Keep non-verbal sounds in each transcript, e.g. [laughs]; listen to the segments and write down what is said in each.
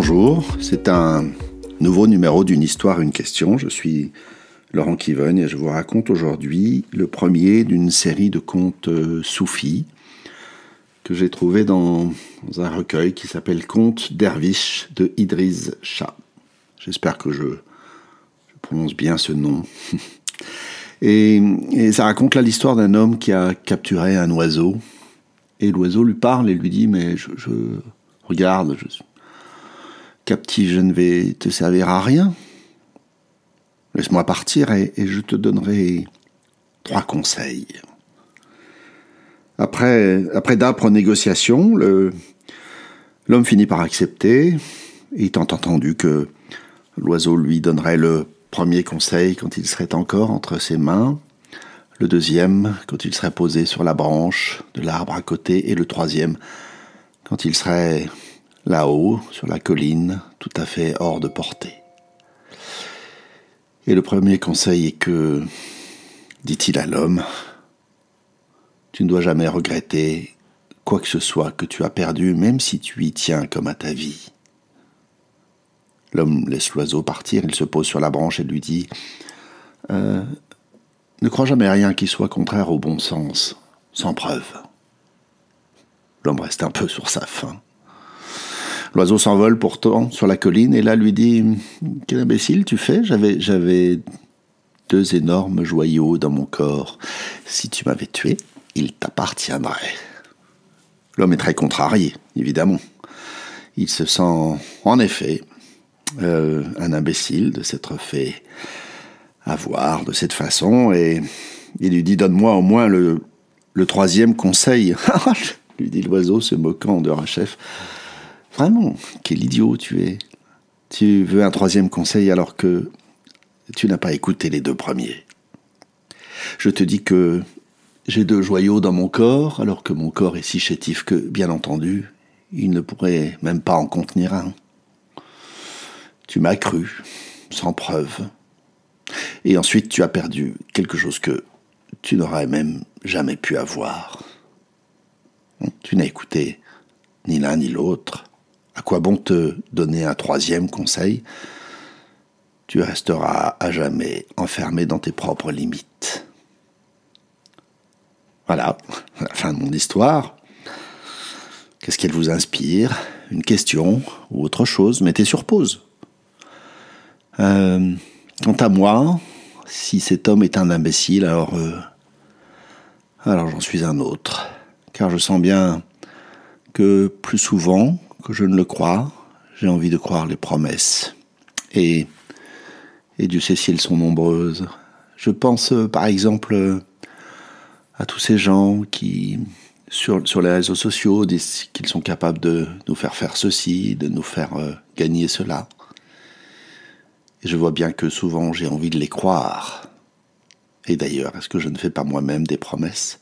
Bonjour, c'est un nouveau numéro d'une histoire, une question. Je suis Laurent Kiven et je vous raconte aujourd'hui le premier d'une série de contes euh, soufis que j'ai trouvé dans, un recueil qui s'appelle Contes dervish de Idriss Shah. J'espère que je, prononce bien ce nom. [laughs] et, ça raconte là l'histoire d'un homme qui a capturé un oiseau. Et l'oiseau lui parle et lui dit Mais je, je regarde, je captif, je ne vais te servir à rien. Laisse-moi partir et, je te donnerai trois conseils. Après, après d'âpres négociations, l'homme finit par accepter, étant entendu que l'oiseau lui donnerait le premier conseil quand il serait encore entre ses mains, le deuxième quand il serait posé sur la branche de l'arbre à côté, et le troisième quand il serait là-haut, sur la colline, tout à fait hors de portée. Et le premier conseil est que, dit-il à l'homme, tu ne dois jamais regretter quoi que ce soit que tu as perdu, même si tu y tiens comme à ta vie. L'homme laisse l'oiseau partir, il se pose sur la branche et lui dit euh, Ne crois jamais rien qui soit contraire au bon sens, sans preuve. L'homme reste un peu sur sa faim. L'oiseau s'envole pourtant sur la colline et là lui dit Quel imbécile tu fais? J'avais, j'avais deux énormes joyaux dans mon corps. Si tu m'avais tué, il t'appartiendrait. L'homme est très contrarié, évidemment. Il se sent en effet euh, un imbécile de s'être fait avoir de cette façon et il lui dit Donne-moi au moins le, le troisième conseil. [laughs] lui dit l'oiseau, se moquant de Rachef. Vraiment, quel idiot tu es. Tu veux un troisième conseil alors que tu n'as pas écouté les deux premiers. Je te dis que j'ai deux joyaux dans mon corps, alors que mon corps est si chétif que, bien entendu, il ne pourrait même pas en contenir un. Tu m'as cru, sans preuve. Et ensuite tu as perdu quelque chose que tu n'aurais même jamais pu avoir. Tu n'as écouté ni l'un ni l'autre. Quoi bon te donner un troisième conseil? Tu resteras à jamais enfermé dans tes propres limites. Voilà, [laughs] la fin de mon histoire. Qu'est-ce qu'elle vous inspire? Une question ou autre chose? Mettez sur pause. Euh, quant à moi, si cet homme est un imbécile, euh, alors j'en suis un autre. Car je sens bien que plus souvent, je ne le crois, j'ai envie de croire les promesses. Et, et Dieu sait si elles sont nombreuses. Je pense euh, par exemple à tous ces gens qui, sur, sur les réseaux sociaux, disent qu'ils sont capables de nous faire faire ceci, de nous faire euh, gagner cela. Et je vois bien que souvent j'ai envie de les croire. Et d'ailleurs, est-ce que je ne fais pas moi-même des promesses?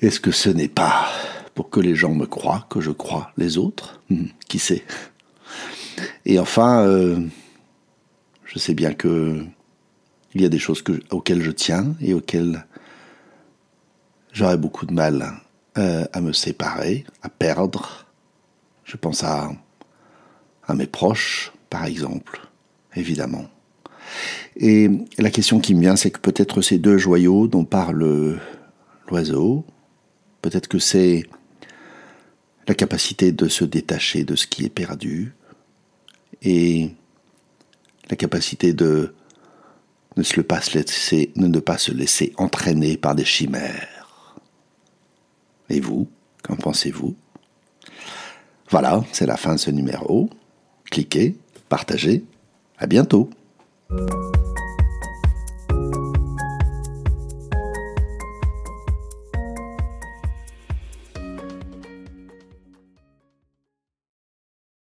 Est-ce que ce n'est pas pour que les gens me croient, que je crois les autres? Hmm, qui sait? Et enfin, euh, je sais bien que il y a des choses auxquelles je tiens et auxquelles j'aurais beaucoup de mal euh, à me séparer, à perdre. Je pense à, à mes proches, par exemple, évidemment. Et la question qui me vient, c'est que peut-être ces deux joyaux dont parle l'oiseau, peut-être que c'est la capacité de se détacher de ce qui est perdu et la capacité de ne, pas se laisser, pas se laisser entraîner par des chimères. Et vous, qu'en pensez-vous? Voilà, c'est la fin de ce numéro. Cliquez, partagez. À bientôt.